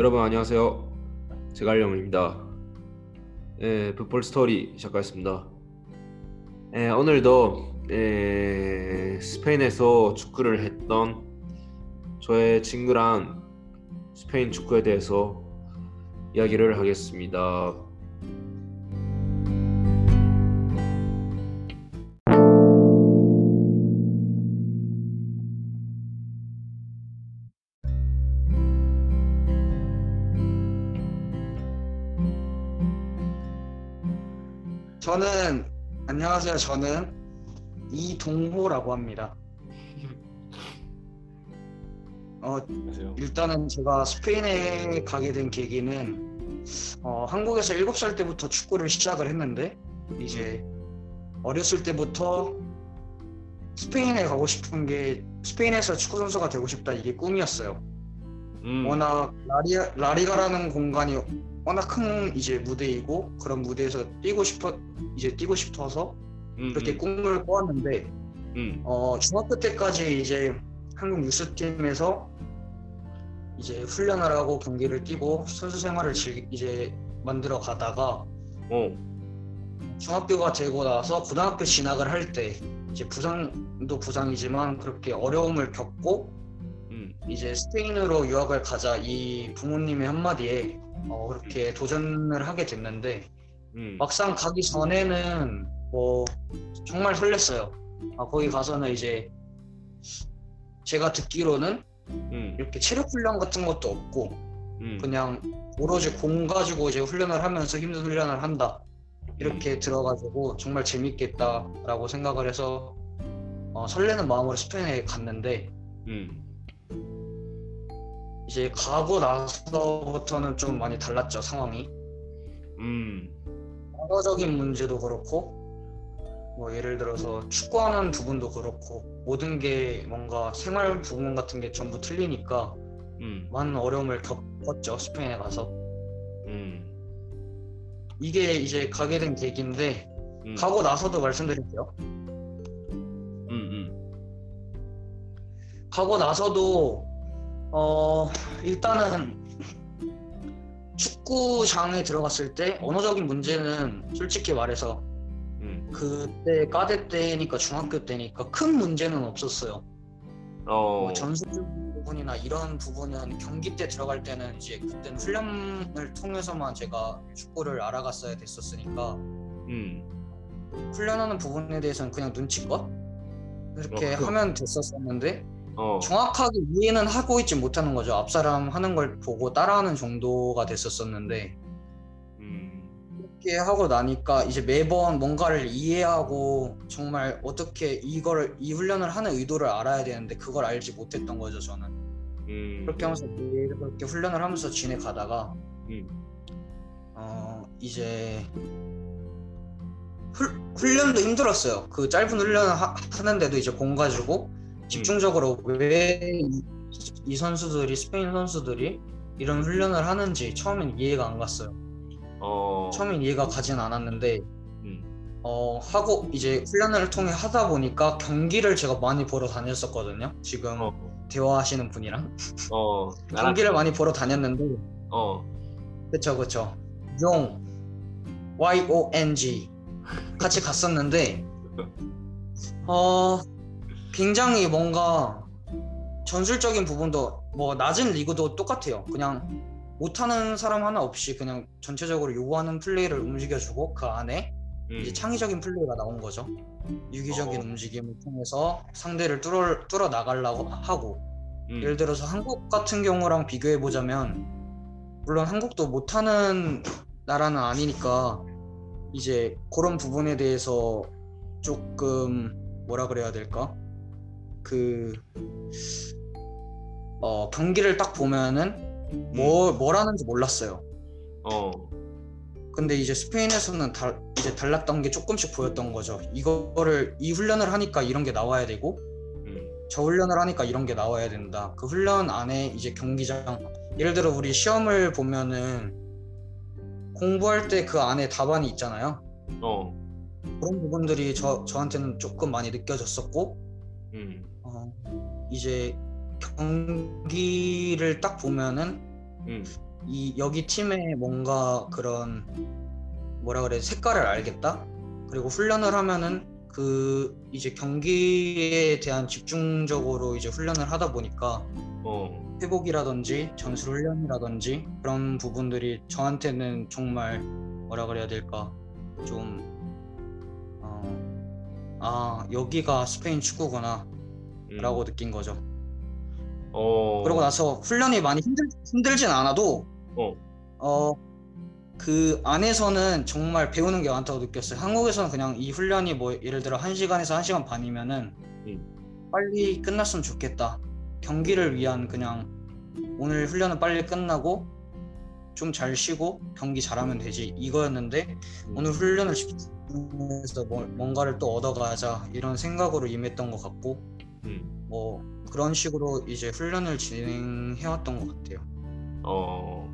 여러분 안녕하세요. 제갈영입니다. 예, 풋볼 스토리 시작하겠습니다. 예, 오늘도 예, 스페인에서 축구를 했던 저의 친구랑 스페인 축구에 대해서 이야기를 하겠습니다. 저는 안녕하세요. 저는 이동호라고 합니다. 어, 안녕하세요. 일단은 제가 스페인에 가게 된 계기는 어, 한국에서 7살 때부터 축구를 시작을 했는데 이제 어렸을 때부터 스페인에 가고 싶은 게 스페인에서 축구 선수가 되고 싶다 이게 꿈이었어요. 음, 워낙 라리, 라리가라는 공간이 워낙 큰 이제 무대이고 그런 무대에서 뛰고 싶어 이제 뛰고 싶어서 음, 그렇게 음, 꿈을 꿔왔는데 음, 어, 중학교 때까지 이제 한국 유스팀에서 이제 훈련을 하고 경기를 뛰고 선수 생활을 즐기, 이제 만들어 가다가 어, 중학교가 되고 나서 고등학교 진학을 할 때 이제 부상도 부상이지만 그렇게 어려움을 겪고 음, 이제 스페인으로 유학을 가자 이 부모님의 한마디에 어, 그렇게 도전을 하게 됐는데 음, 막상 가기 전에는 뭐 정말 설렜어요. 아, 거기 가서는 이제 제가 듣기로는 음, 이렇게 체력 훈련 같은 것도 없고 음, 그냥 오로지 공 가지고 이제 훈련을 하면서 힘든 훈련을 한다. 이렇게 들어가지고 정말 재밌겠다라고 생각을 해서 어, 설레는 마음으로 스페인에 갔는데 음, 이제 가고 나서부터는 좀 많이 달랐죠 상황이. 음, 언어적인 문제도 그렇고 뭐 예를 들어서 축구하는 부분도 그렇고 모든 게 뭔가 생활 부분 같은 게 전부 틀리니까 음, 많은 어려움을 겪었죠 스페인에 가서. 음, 이게 이제 가게 된 계기인데 음, 가고 나서도 말씀드릴게요 가고 나서도 어 일단은 축구장에 들어갔을 때 언어적인 문제는 솔직히 말해서 음, 그때 까대 때니까 중학교 때니까 큰 문제는 없었어요. 어, 뭐 전술적인 부분이나 이런 부분은 경기 때 들어갈 때는 이제 그때는 훈련을 통해서만 제가 축구를 알아갔어야 됐었으니까 음, 훈련하는 부분에 대해서는 그냥 눈치껏 이렇게 어, 그- 하면 됐었었는데 어, 정확하게 이해는 하고 있지 못하는 거죠. 앞 사람 하는 걸 보고 따라하는 정도가 됐었었는데. 음, 이렇게 하고 나니까 이제 매번 뭔가를 이해하고 정말 어떻게 이거를 이 훈련을 하는 의도를 알아야 되는데 그걸 알지 못했던 거죠 저는. 음, 그렇게 하면서 그렇게 훈련을 하면서 지내가다가 음, 어 이제 훌, 훈련도 힘들었어요. 그 짧은 훈련을 하, 하는데도 이제 공 가지고 집중적으로 왜 이 선수들이 스페인 선수들이 이런 훈련을 하는지 처음엔 이해가 안 갔어요. 어, 처음엔 이해가 가진 않았는데 음, 어 하고 이제 훈련을 통해 하다 보니까 경기를 제가 많이 보러 다녔었거든요. 지금 어, 대화하시는 분이랑. 어, 경기를 많이 보러 다녔는데 어, 그쵸 그쵸. 용 Y O N G 같이 갔었는데 어 굉장히 뭔가 전술적인 부분도 뭐 낮은 리그도 똑같아요. 그냥 못하는 사람 하나 없이 그냥 전체적으로 요구하는 플레이를 움직여주고 그 안에 음, 이제 창의적인 플레이가 나온 거죠. 유기적인 어. 움직임을 통해서 상대를 뚫어, 뚫어 나가려고 하고 음, 예를 들어서 한국 같은 경우랑 비교해 보자면 물론 한국도 못하는 나라는 아니니까 이제 그런 부분에 대해서 조금 뭐라 그래야 될까 그 어, 경기를 딱 보면은 뭐 뭐라는지 몰랐어요. 어, 근데 이제 스페인에서는 달, 이제 달랐던 게 조금씩 보였던 거죠. 이거를 이 훈련을 하니까 이런 게 나와야 되고 음, 저 훈련을 하니까 이런 게 나와야 된다. 그 훈련 안에 이제 경기장 예를 들어 우리 시험을 보면은 공부할 때 그 안에 답안이 있잖아요. 어, 그런 부분들이 저 저한테는 조금 많이 느껴졌었고 음, 어, 이제 경기를 딱 보면은 음, 이 여기 팀의 뭔가 그런 뭐라 그래 색깔을 알겠다. 그리고 훈련을 하면은 그 이제 경기에 대한 집중적으로 이제 훈련을 하다 보니까 어, 회복이라든지 전술 훈련이라든지 그런 부분들이 저한테는 정말 뭐라 그래야 될까 좀 어, 아 여기가 스페인 축구구나 음. 라고 느낀 거죠. 어, 그러고 나서 훈련이 많이 힘들, 힘들진 않아도 어, 어, 그 안에서는 정말 배우는 게 많다고 느꼈어요. 한국에서는 그냥 이 훈련이 뭐 예를 들어 1시간에서 1시간 반이면은 음. 빨리 끝났으면 좋겠다. 경기를 위한 그냥 오늘 훈련은 빨리 끝나고 좀 잘 쉬고 경기 잘하면 되지 이거였는데 음. 오늘 훈련을 집중해서 뭐- 뭔가를 또 얻어가자 이런 생각으로 임했던 것 같고 음. 뭐 그런 식으로 이제 훈련을 진행해왔던 것 같아요. 어,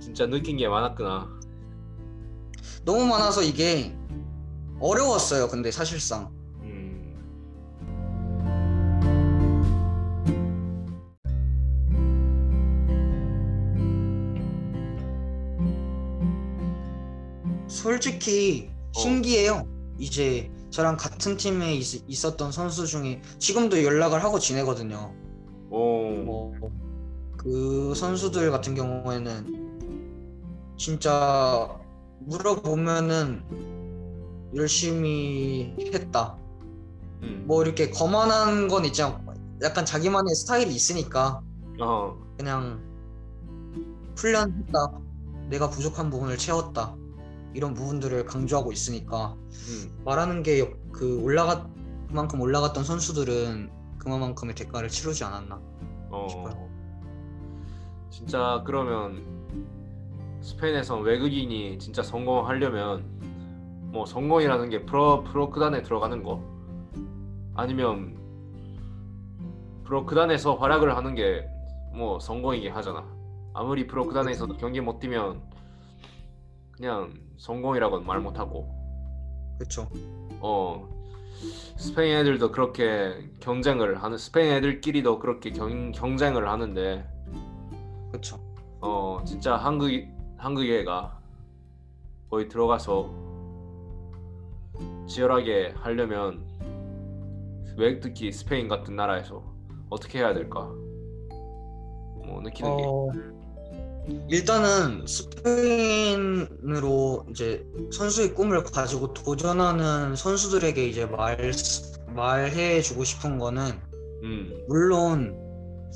진짜 느낀 게 많았구나. 너무 많아서 이게 어려웠어요. 근데 사실상 음, 솔직히 어. 신기해요. 이제 저랑 같은 팀에 있, 있었던 선수 중에 지금도 연락을 하고 지내거든요. 오, 뭐그 선수들 같은 경우에는 진짜 물어보면은 열심히 했다. 음. 뭐 이렇게 거만한 건 있잖아. 약간 자기만의 스타일이 있으니까 어, 그냥 훈련했다. 내가 부족한 부분을 채웠다. 이런 부분들을 강조하고 있으니까 음, 말하는 게 그 올라갔 그만큼 올라갔던 선수들은 그만큼의 대가를 치르지 않았나. 어. 싶어요. 진짜 그러면 스페인에서 외국인이 진짜 성공하려면 뭐 성공이라는 게 프로 프로 구단에 들어가는 거 아니면 프로 구단에서 활약을 하는 게 뭐 성공이긴 하잖아. 아무리 프로 구단에서도 경기 못 뛰면 그냥 성공이라고는 말 못하고 그렇죠. 어 스페인 애들도 그렇게 경쟁을 하는 스페인 애들끼리도 그렇게 경, 경쟁을 하는데 그렇죠. 어 진짜 한국 한국 애가 거기 들어가서 치열하게 하려면 외 특히 스페인 같은 나라에서 어떻게 해야 될까? 뭐 느끼는 게 어, 일단은 스페인으로 이제 선수의 꿈을 가지고 도전하는 선수들에게 이제 말 말해 주고 싶은 거는 음, 물론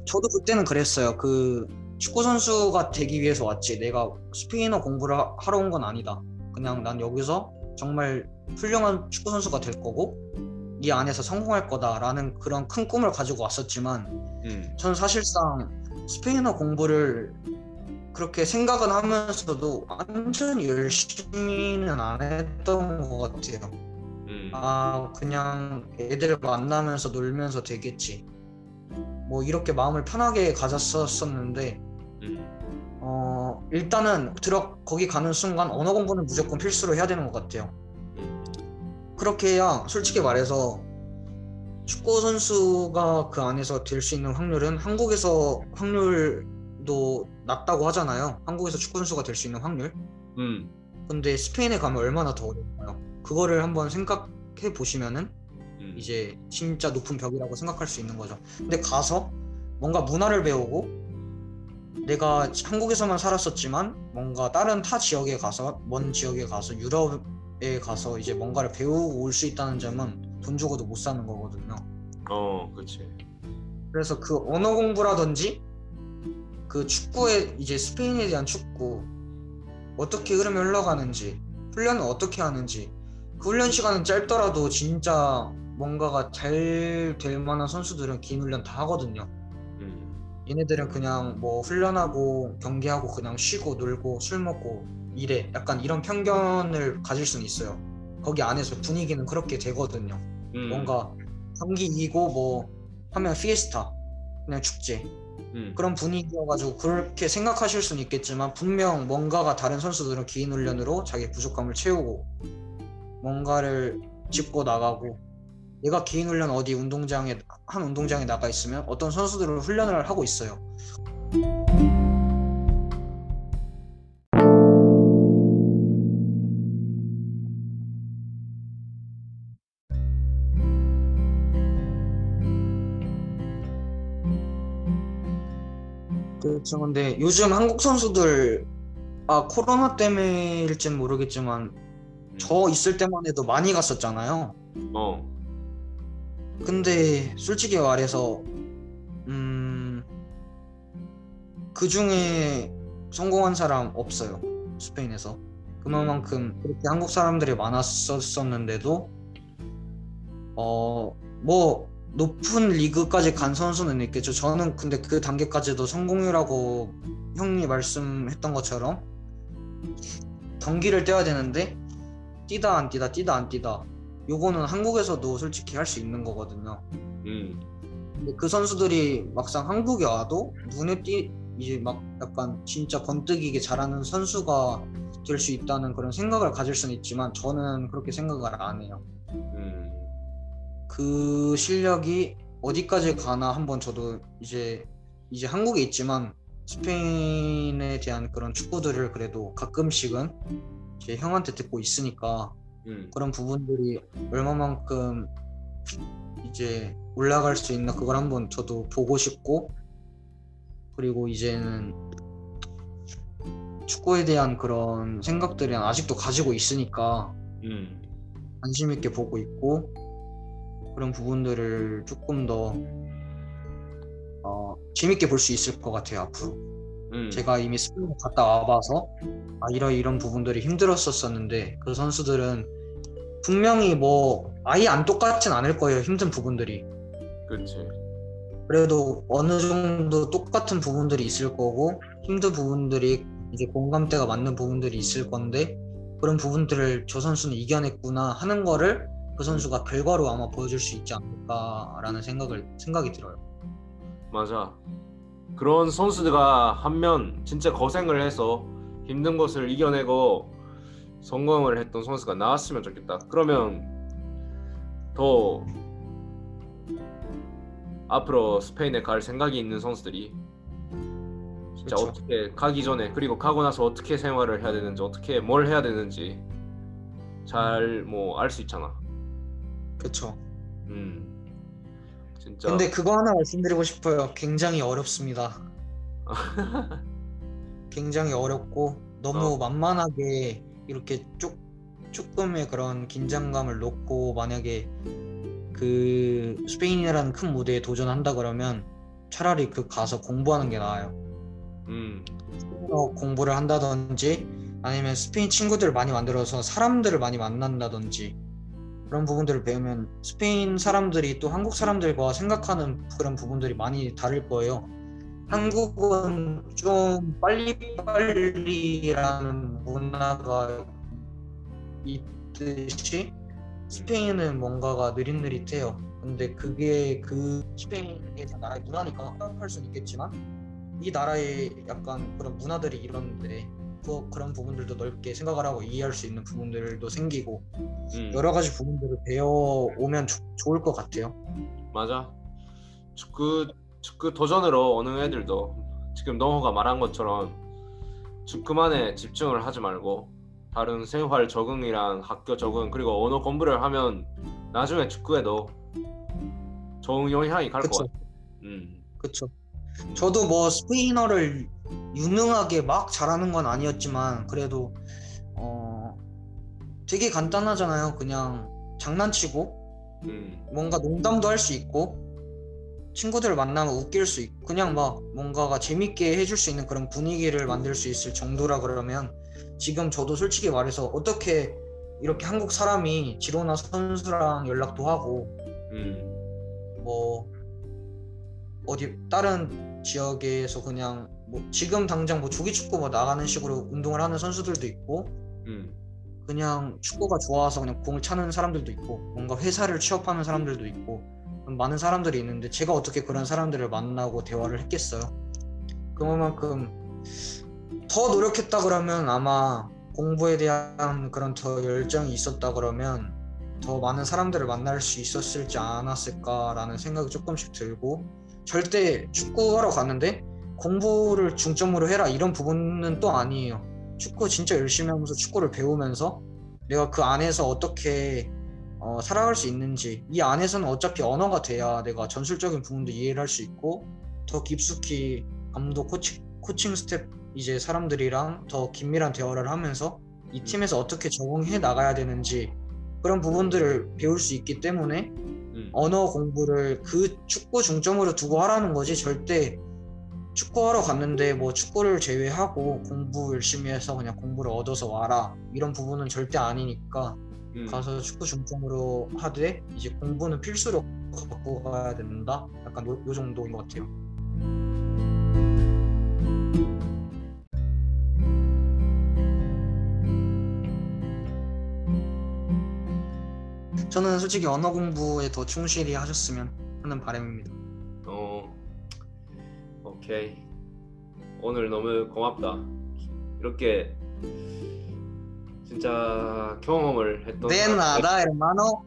저도 그때는 그랬어요. 그 축구 선수가 되기 위해서 왔지. 내가 스페인어 공부를 하- 하러 온 건 아니다. 그냥 난 여기서 정말 훌륭한 축구 선수가 될 거고 이 안에서 성공할 거다라는 그런 큰 꿈을 가지고 왔었지만 음, 저는 사실상 스페인어 공부를 그렇게 생각은 하면서도 완전히 열심히는 안 했던 것 같아요. 음, 아 그냥 애들 만나면서 놀면서 되겠지. 뭐 이렇게 마음을 편하게 가졌었었는데 음, 어 일단은 들어 거기 가는 순간 언어 공부는 무조건 필수로 해야 되는 것 같아요. 음, 그렇게 해야 솔직히 말해서 축구 선수가 그 안에서 될 수 있는 확률은 한국에서 확률 도 낮다고 하잖아요 한국에서 축구 선수가 될 수 있는 확률 음, 근데 스페인에 가면 얼마나 더 어려울까요 그거를 한번 생각해 보시면은 음, 이제 진짜 높은 벽이라고 생각할 수 있는 거죠. 근데 가서 뭔가 문화를 배우고 내가 한국에서만 살았었지만 뭔가 다른 타 지역에 가서 먼 지역에 가서 유럽에 가서 이제 뭔가를 배우고 올 수 있다는 점은 돈 주고도 못 사는 거거든요. 어, 그렇지. 그래서 그 언어 공부라든지 그 축구에 이제 스페인에 대한 축구 어떻게 흐름이 흘러가는지 훈련은 어떻게 하는지 그 훈련 시간은 짧더라도 진짜 뭔가가 잘 될 만한 선수들은 긴 훈련 다 하거든요. 음, 얘네들은 그냥 뭐 훈련하고 경기하고 그냥 쉬고 놀고 술 먹고 이래 약간 이런 편견을 가질 수는 있어요. 거기 안에서 분위기는 그렇게 되거든요. 음, 뭔가 경기 이기고 뭐 하면 피에스타 그냥 축제 음, 그런 분위기여가지고 그렇게 생각하실 수는 있겠지만 분명 뭔가가 다른 선수들은 긴 훈련으로 자기 부족함을 채우고 뭔가를 짚고 나가고 내가 긴 훈련 어디 운동장에 한 운동장에 나가 있으면 어떤 선수들은 훈련을 하고 있어요. 그렇죠. 근데 요즘 한국 선수들 아 코로나 때문에일진 모르겠지만 음. 저 있을 때만 해도 많이 갔었잖아요. 어. 근데 솔직히 말해서 음, 그 중에 성공한 사람 없어요. 스페인에서. 그만큼 그렇게 한국 사람들이 많았었는데도 어, 뭐 높은 리그까지 간 선수는 있겠죠. 저는 근데 그 단계까지도 성공이라고 형이 말씀했던 것처럼 경기를 뛰어야 되는데 뛰다 안 뛰다 뛰다 안 뛰다 요거는 한국에서도 솔직히 할 수 있는 거거든요. 음. 근데 그 선수들이 막상 한국에 와도 눈에 띄 이제 막 약간 진짜 번뜩이게 잘하는 선수가 될 수 있다는 그런 생각을 가질 수는 있지만 저는 그렇게 생각을 안 해요. 음. 그 실력이 어디까지 가나 한번 저도 이제 이제 한국에 있지만 스페인에 대한 그런 축구들을 그래도 가끔씩은 제 형한테 듣고 있으니까 음. 그런 부분들이 얼마만큼 이제 올라갈 수 있나 그걸 한번 저도 보고 싶고 그리고 이제는 축구에 대한 그런 생각들이 아직도 가지고 있으니까 음. 관심 있게 보고 있고 그런 부분들을 조금 더 어, 재밌게 볼 수 있을 것 같아요 앞으로 음. 제가 이미 스페인 갔다 와봐서 아 이런 이런 부분들이 힘들었었었는데 그 선수들은 분명히 뭐 아예 안 똑같진 않을 거예요 힘든 부분들이 그렇지. 그래도 어느 정도 똑같은 부분들이 있을 거고 힘든 부분들이 이제 공감대가 맞는 부분들이 있을 건데 그런 부분들을 저 선수는 이겨냈구나 하는 거를 그 선수가 결과로 아마 보여줄 수 있지 않을까라는 생각을 생각이 들어요. 맞아. 그런 선수가 하면 진짜 고생을 해서 힘든 것을 이겨내고 성공을 했던 선수가 나왔으면 좋겠다. 그러면 더 앞으로 스페인에 갈 생각이 있는 선수들이 진짜 그렇죠. 어떻게 가기 전에 그리고 가고 나서 어떻게 생활을 해야 되는지 어떻게 뭘 해야 되는지 잘 뭐 알 수 있잖아. 그렇죠. 음. 진짜 근데 그거 하나 말씀드리고 싶어요. 굉장히 어렵습니다. 굉장히 어렵고 너무 어. 만만하게 이렇게 쭉 조금의 그런 긴장감을 놓고 만약에 그 스페인이라는 큰 무대에 도전한다 그러면 차라리 그 가서 공부하는 게 나아요. 음. 공부를 한다든지 아니면 스페인 친구들 많이 만들어서 사람들을 많이 만난다든지 그런 부분들을 배우면 스페인 사람들이 또 한국 사람들과 생각하는 그런 부분들이 많이 다를 거예요. 한국은 좀 빨리빨리라는 문화가 있듯이 스페인은 뭔가가 느릿느릿해요. 근데 그게 그 스페인의 나라의 문화니까 생각할 수는 있겠지만 이 나라의 약간 그런 문화들이 이런데 그, 그런 부분들도 넓게 생각을 하고 이해할 수 있는 부분들도 생기고 음. 여러 가지 부분들을 배워오면 좋- 좋을 것 같아요. 맞아. 축구 축구 도전으로 오는 애들도 지금 노호가 말한 것처럼 축구만에 집중을 하지 말고 다른 생활 적응이랑 학교 적응 그리고 언어 공부를 하면 나중에 축구에도 좋은 영향이 갈 것. 같아. 음. 그쵸. 저도 뭐 스페인어를 유능하게 막 잘하는 건 아니었지만 그래도 어 되게 간단하잖아요. 그냥 장난치고 음. 뭔가 농담도 할 수 있고 친구들 만나면 웃길 수 있고 그냥 막 뭔가가 재밌게 해줄 수 있는 그런 분위기를 만들 수 있을 정도라 그러면 지금 저도 솔직히 말해서 어떻게 이렇게 한국 사람이 지로나 선수랑 연락도 하고 음. 뭐 어디 다른 지역에서 그냥 뭐 지금 당장 뭐 조기 축구 뭐 나가는 식으로 운동을 하는 선수들도 있고 음. 그냥 축구가 좋아서 그냥 공을 차는 사람들도 있고 뭔가 회사를 취업하는 사람들도 있고 많은 사람들이 있는데 제가 어떻게 그런 사람들을 만나고 대화를 했겠어요. 그만큼 더 노력했다 그러면 아마 공부에 대한 그런 더 열정이 있었다 그러면 더 많은 사람들을 만날 수 있었을지 않았을까라는 생각이 조금씩 들고 절대 축구하러 갔는데 공부를 중점으로 해라 이런 부분은 또 아니에요. 축구 진짜 열심히 하면서 축구를 배우면서 내가 그 안에서 어떻게 어, 살아갈 수 있는지 이 안에서는 어차피 언어가 돼야 내가 전술적인 부분도 이해를 할 수 있고 더 깊숙이 감독 코치, 코칭 스태프 이제 사람들이랑 더 긴밀한 대화를 하면서 이 팀에서 어떻게 적응해 나가야 되는지 그런 부분들을 배울 수 있기 때문에 음. 언어 공부를 그 축구 중점으로 두고 하라는 거지 절대 축구하러 갔는데 뭐 축구를 제외하고 공부 열심히 해서 그냥 공부를 얻어서 와라. 이런 부분은 절대 아니니까 음. 가서 축구 중점으로 하되 이제 공부는 필수로 갖고 가야 된다. 약간 요, 요 정도인 것 같아요. 저는 솔직히 언어 공부에 더 충실히 하셨으면 하는 바람입니다. 어, 오케이. 오늘 너무 고맙다. 이렇게 진짜 경험을 했던 네 사람- 나다 hermano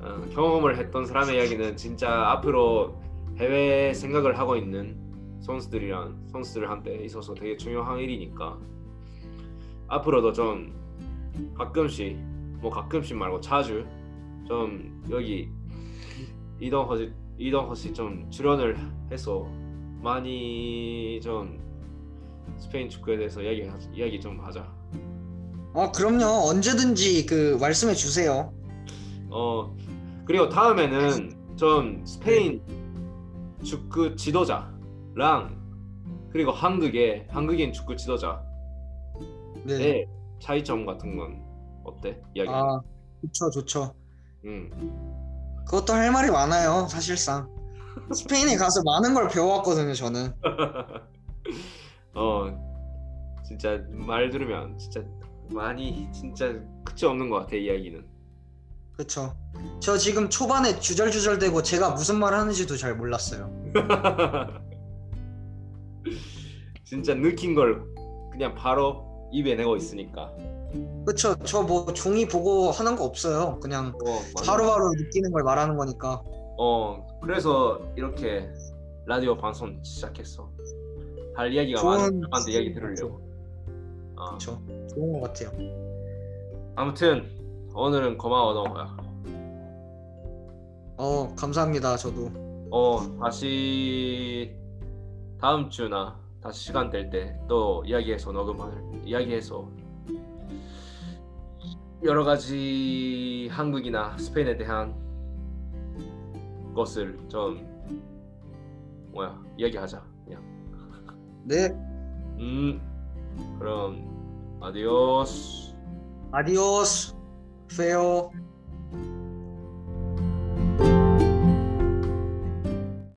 어, 경험을 했던 사람의 이야기는 진짜 앞으로 해외 생각을 하고 있는 선수들이랑 선수들한테 있어서 되게 중요한 일이니까 앞으로도 좀 가끔씩 뭐 가끔씩 말고 자주 좀 여기 이동 허시 이동 허시 좀 출연을 해서 많이 좀 스페인 축구에 대해서 이야기 이야기 좀 하자. 어 그럼요 언제든지 그 말씀해 주세요 어 그리고 다음에는 좀 스페인 축구 지도자랑 그리고 한국의 한국인 축구 지도자의 네. 차이점 같은 건 어때? 이야기. 아 좋죠 좋죠 음. 그것도 할 말이 많아요 사실상 스페인에 가서 많은 걸 배워왔거든요 저는 어 진짜 말 들으면 진짜 많이 진짜 끝이 없는 것 같아 이야기는. 그쵸 저 지금 초반에 주절주절대고 제가 무슨 말 하는지도 잘 몰랐어요 진짜 느낀 걸 그냥 바로 입에 내고 있으니까. 그쵸 저 뭐 종이 보고 하는 거 없어요 그냥 어. 바로바로 느끼는 걸 말하는 거니까 어 그래서 이렇게 라디오 방송 시작했어. 할 이야기가 좋은- 많은 사람한테 이야기 들으려고. 어. 그쵸 좋은 것 같아요 아무튼 오늘은 고마워 너야. 어 감사합니다 저도 어 다시 다음 주나 다시 시간 될 때 또 이야기해서 녹음을 이야기해서 여러 가지 한국이나 스페인에 대한 것을 좀 뭐야 이야기하자 그냥. 네 음 그럼 아디오스. 아디오스 페오